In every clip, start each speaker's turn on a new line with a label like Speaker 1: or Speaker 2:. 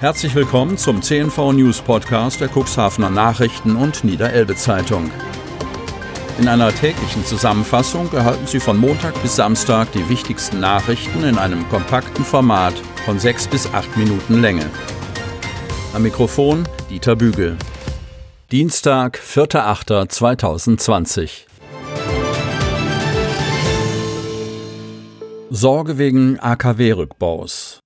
Speaker 1: Herzlich willkommen zum CNV News Podcast der Cuxhavener Nachrichten und Niederelbe Zeitung. In einer täglichen Zusammenfassung erhalten Sie von Montag bis Samstag die wichtigsten Nachrichten in einem kompakten Format von sechs bis acht Minuten Länge. Am Mikrofon Dieter Bügel. Dienstag, 4.8.2020. Sorge wegen AKW-Rückbaus.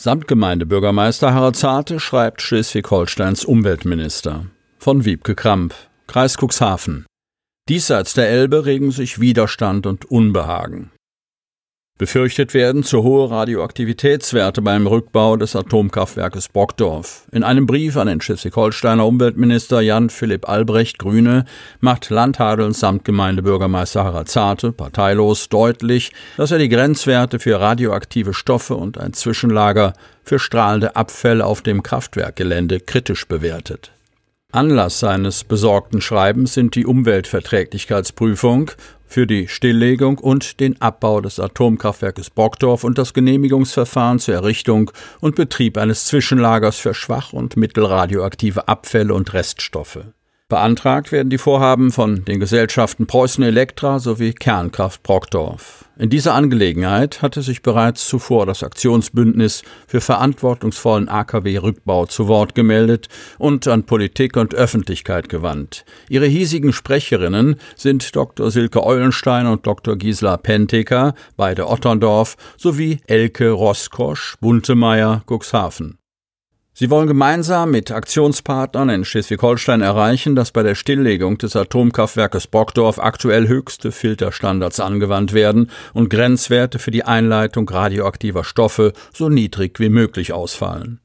Speaker 1: Samtgemeindebürgermeister Harald Zarte schreibt Schleswig-Holsteins Umweltminister. Von Wiebke Kramp, Kreis Cuxhaven. Diesseits der Elbe regen sich Widerstand und Unbehagen. Befürchtet werden zu hohe Radioaktivitätswerte beim Rückbau des Atomkraftwerkes Brockdorf. In einem Brief an den Schleswig-Holsteiner Umweltminister Jan Philipp Albrecht, Grüne, macht Landhadelns Samtgemeindebürgermeister Harald Zarte, parteilos, deutlich, dass er die Grenzwerte für radioaktive Stoffe und ein Zwischenlager für strahlende Abfälle auf dem Kraftwerkgelände kritisch bewertet. Anlass seines besorgten Schreibens sind die Umweltverträglichkeitsprüfung für die Stilllegung und den Abbau des Atomkraftwerkes Brockdorf und das Genehmigungsverfahren zur Errichtung und Betrieb eines Zwischenlagers für schwach- und mittelradioaktive Abfälle und Reststoffe. Beantragt werden die Vorhaben von den Gesellschaften Preußen Elektra sowie Kernkraft Brockdorf. In dieser Angelegenheit hatte sich bereits zuvor das Aktionsbündnis für verantwortungsvollen AKW-Rückbau zu Wort gemeldet und an Politik und Öffentlichkeit gewandt. Ihre hiesigen Sprecherinnen sind Dr. Silke Eulenstein und Dr. Gisela Penteker, beide Otterndorf, sowie Elke Roskosch, Buntemeyer, Cuxhaven. Sie wollen gemeinsam mit Aktionspartnern in Schleswig-Holstein erreichen, dass bei der Stilllegung des Atomkraftwerkes Brockdorf aktuell höchste Filterstandards angewandt werden und Grenzwerte für die Einleitung radioaktiver Stoffe so niedrig wie möglich ausfallen.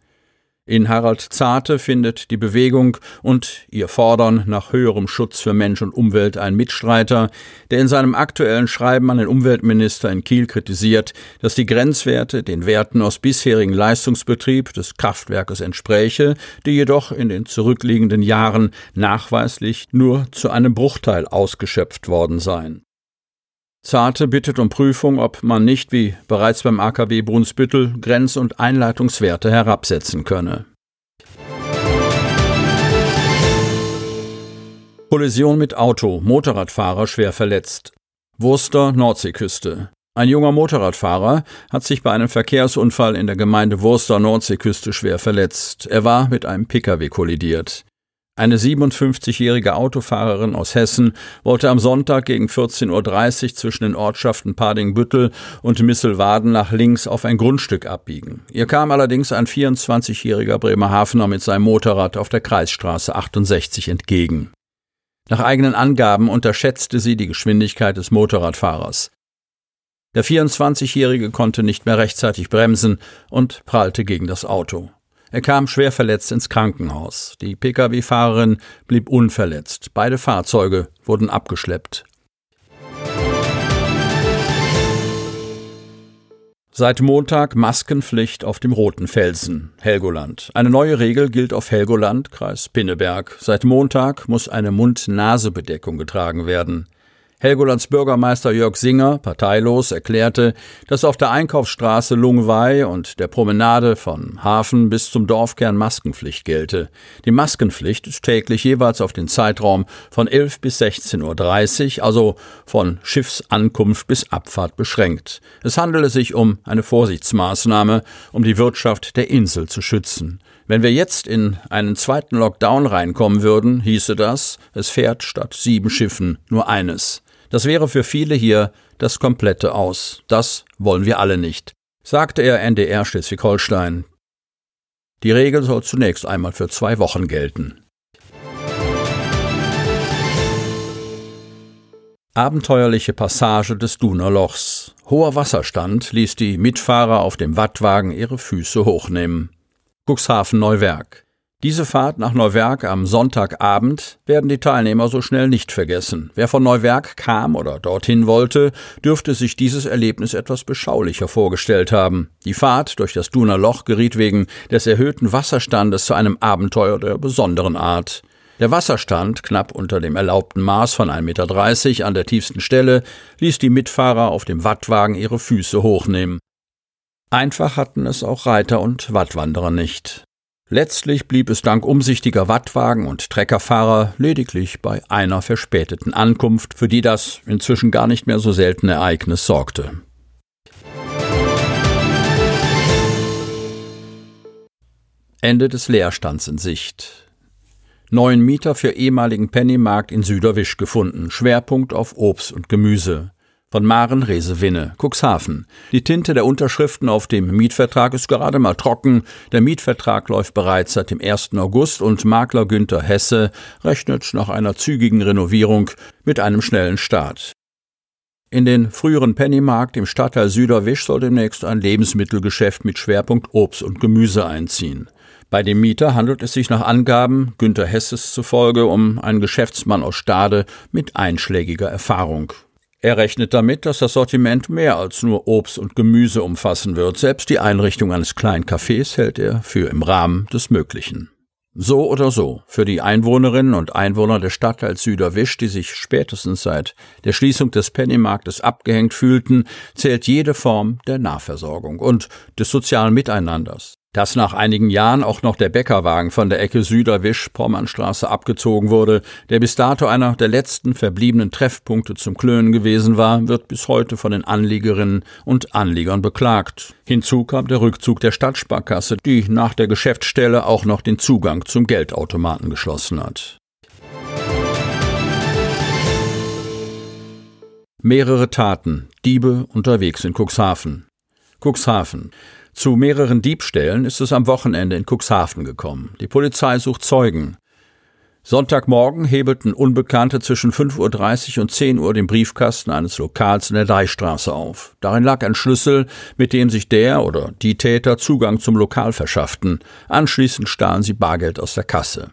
Speaker 1: In Harald Zarte findet die Bewegung und ihr Fordern nach höherem Schutz für Mensch und Umwelt ein Mitstreiter, der in seinem aktuellen Schreiben an den Umweltminister in Kiel kritisiert, dass die Grenzwerte den Werten aus bisherigen Leistungsbetrieb des Kraftwerkes entspräche, die jedoch in den zurückliegenden Jahren nachweislich nur zu einem Bruchteil ausgeschöpft worden seien. Zarte bittet um Prüfung, ob man nicht, wie bereits beim AKW Brunsbüttel, Grenz- und Einleitungswerte herabsetzen könne. Kollision mit Auto, Motorradfahrer schwer verletzt. Wurster, Nordseeküste. Ein junger Motorradfahrer hat sich bei einem Verkehrsunfall in der Gemeinde Wurster Nordseeküste schwer verletzt. Er war mit einem Pkw kollidiert. Eine 57-jährige Autofahrerin aus Hessen wollte am Sonntag gegen 14.30 Uhr zwischen den Ortschaften Padingbüttel und Misselwaden nach links auf ein Grundstück abbiegen. Ihr kam allerdings ein 24-jähriger Bremerhavener mit seinem Motorrad auf der Kreisstraße 68 entgegen. Nach eigenen Angaben unterschätzte sie die Geschwindigkeit des Motorradfahrers. Der 24-jährige konnte nicht mehr rechtzeitig bremsen und prallte gegen das Auto. Er kam schwer verletzt ins Krankenhaus. Die Pkw-Fahrerin blieb unverletzt. Beide Fahrzeuge wurden abgeschleppt. Seit Montag Maskenpflicht auf dem Roten Felsen, Helgoland. Eine neue Regel gilt auf Helgoland, Kreis Pinneberg. Seit Montag muss eine Mund-Nase-Bedeckung getragen werden. Helgolands Bürgermeister Jörg Singer, parteilos, erklärte, dass auf der Einkaufsstraße Lungwei und der Promenade von Hafen bis zum Dorfkern Maskenpflicht gelte. Die Maskenpflicht ist täglich jeweils auf den Zeitraum von 11 bis 16.30 Uhr, also von Schiffsankunft bis Abfahrt beschränkt. Es handele sich um eine Vorsichtsmaßnahme, um die Wirtschaft der Insel zu schützen. Wenn wir jetzt in einen zweiten Lockdown reinkommen würden, hieße das, es fährt statt sieben Schiffen nur eines. Das wäre für viele hier das komplette Aus. Das wollen wir alle nicht, sagte er NDR Schleswig-Holstein. Die Regel soll zunächst einmal für zwei Wochen gelten. Abenteuerliche Passage des Duner Lochs. Hoher Wasserstand ließ die Mitfahrer auf dem Wattwagen ihre Füße hochnehmen. Cuxhaven Neuwerk. Diese Fahrt nach Neuwerk am Sonntagabend werden die Teilnehmer so schnell nicht vergessen. Wer von Neuwerk kam oder dorthin wollte, dürfte sich dieses Erlebnis etwas beschaulicher vorgestellt haben. Die Fahrt durch das Duner Loch geriet wegen des erhöhten Wasserstandes zu einem Abenteuer der besonderen Art. Der Wasserstand, knapp unter dem erlaubten Maß von 1,30 Meter an der tiefsten Stelle, ließ die Mitfahrer auf dem Wattwagen ihre Füße hochnehmen. Einfach hatten es auch Reiter und Wattwanderer nicht. Letztlich blieb es dank umsichtiger Wattwagen und Treckerfahrer lediglich bei einer verspäteten Ankunft, für die das inzwischen gar nicht mehr so seltene Ereignis sorgte. Ende des Leerstands in Sicht. Neuen Mieter für ehemaligen Pennymarkt in Süderwisch gefunden. Schwerpunkt auf Obst und Gemüse. Von Maren Resewinne, Cuxhaven. Die Tinte der Unterschriften auf dem Mietvertrag ist gerade mal trocken. Der Mietvertrag läuft bereits seit dem 1. August und Makler Günther Hesse rechnet nach einer zügigen Renovierung mit einem schnellen Start. In den früheren Pennymarkt im Stadtteil Süderwisch soll demnächst ein Lebensmittelgeschäft mit Schwerpunkt Obst und Gemüse einziehen. Bei dem Mieter handelt es sich nach Angaben Günter Hesses zufolge um einen Geschäftsmann aus Stade mit einschlägiger Erfahrung. Er rechnet damit, dass das Sortiment mehr als nur Obst und Gemüse umfassen wird. Selbst die Einrichtung eines kleinen Cafés hält er für im Rahmen des Möglichen. So oder so, für die Einwohnerinnen und Einwohner der Stadt als Süderwisch, die sich spätestens seit der Schließung des Pennymarktes abgehängt fühlten, zählt jede Form der Nahversorgung und des sozialen Miteinanders. Dass nach einigen Jahren auch noch der Bäckerwagen von der Ecke Süderwisch Pommernstraße abgezogen wurde, der bis dato einer der letzten verbliebenen Treffpunkte zum Klönen gewesen war, wird bis heute von den Anliegerinnen und Anliegern beklagt. Hinzu kam der Rückzug der Stadtsparkasse, die nach der Geschäftsstelle auch noch den Zugang zum Geldautomaten geschlossen hat. Mehrere Taten. Diebe unterwegs in Cuxhaven. Cuxhaven. Zu mehreren Diebstählen ist es am Wochenende in Cuxhaven gekommen. Die Polizei sucht Zeugen. Sonntagmorgen hebelten Unbekannte zwischen 5.30 Uhr und 10 Uhr den Briefkasten eines Lokals in der Deichstraße auf. Darin lag ein Schlüssel, mit dem sich der oder die Täter Zugang zum Lokal verschafften. Anschließend stahlen sie Bargeld aus der Kasse.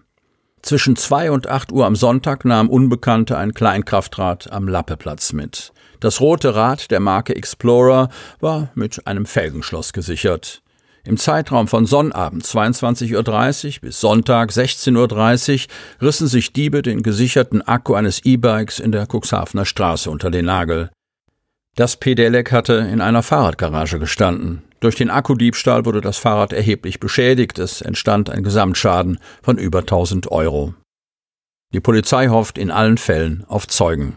Speaker 1: Zwischen 2 und 8 Uhr am Sonntag nahm Unbekannte ein Kleinkraftrad am Lappeplatz mit. Das rote Rad der Marke Explorer war mit einem Felgenschloss gesichert. Im Zeitraum von Sonnabend 22.30 Uhr bis Sonntag 16.30 Uhr rissen sich Diebe den gesicherten Akku eines E-Bikes in der Cuxhavener Straße unter den Nagel. Das Pedelec hatte in einer Fahrradgarage gestanden. Durch den Akkudiebstahl wurde das Fahrrad erheblich beschädigt. Es entstand ein Gesamtschaden von über 1000 Euro. Die Polizei hofft in allen Fällen auf Zeugen.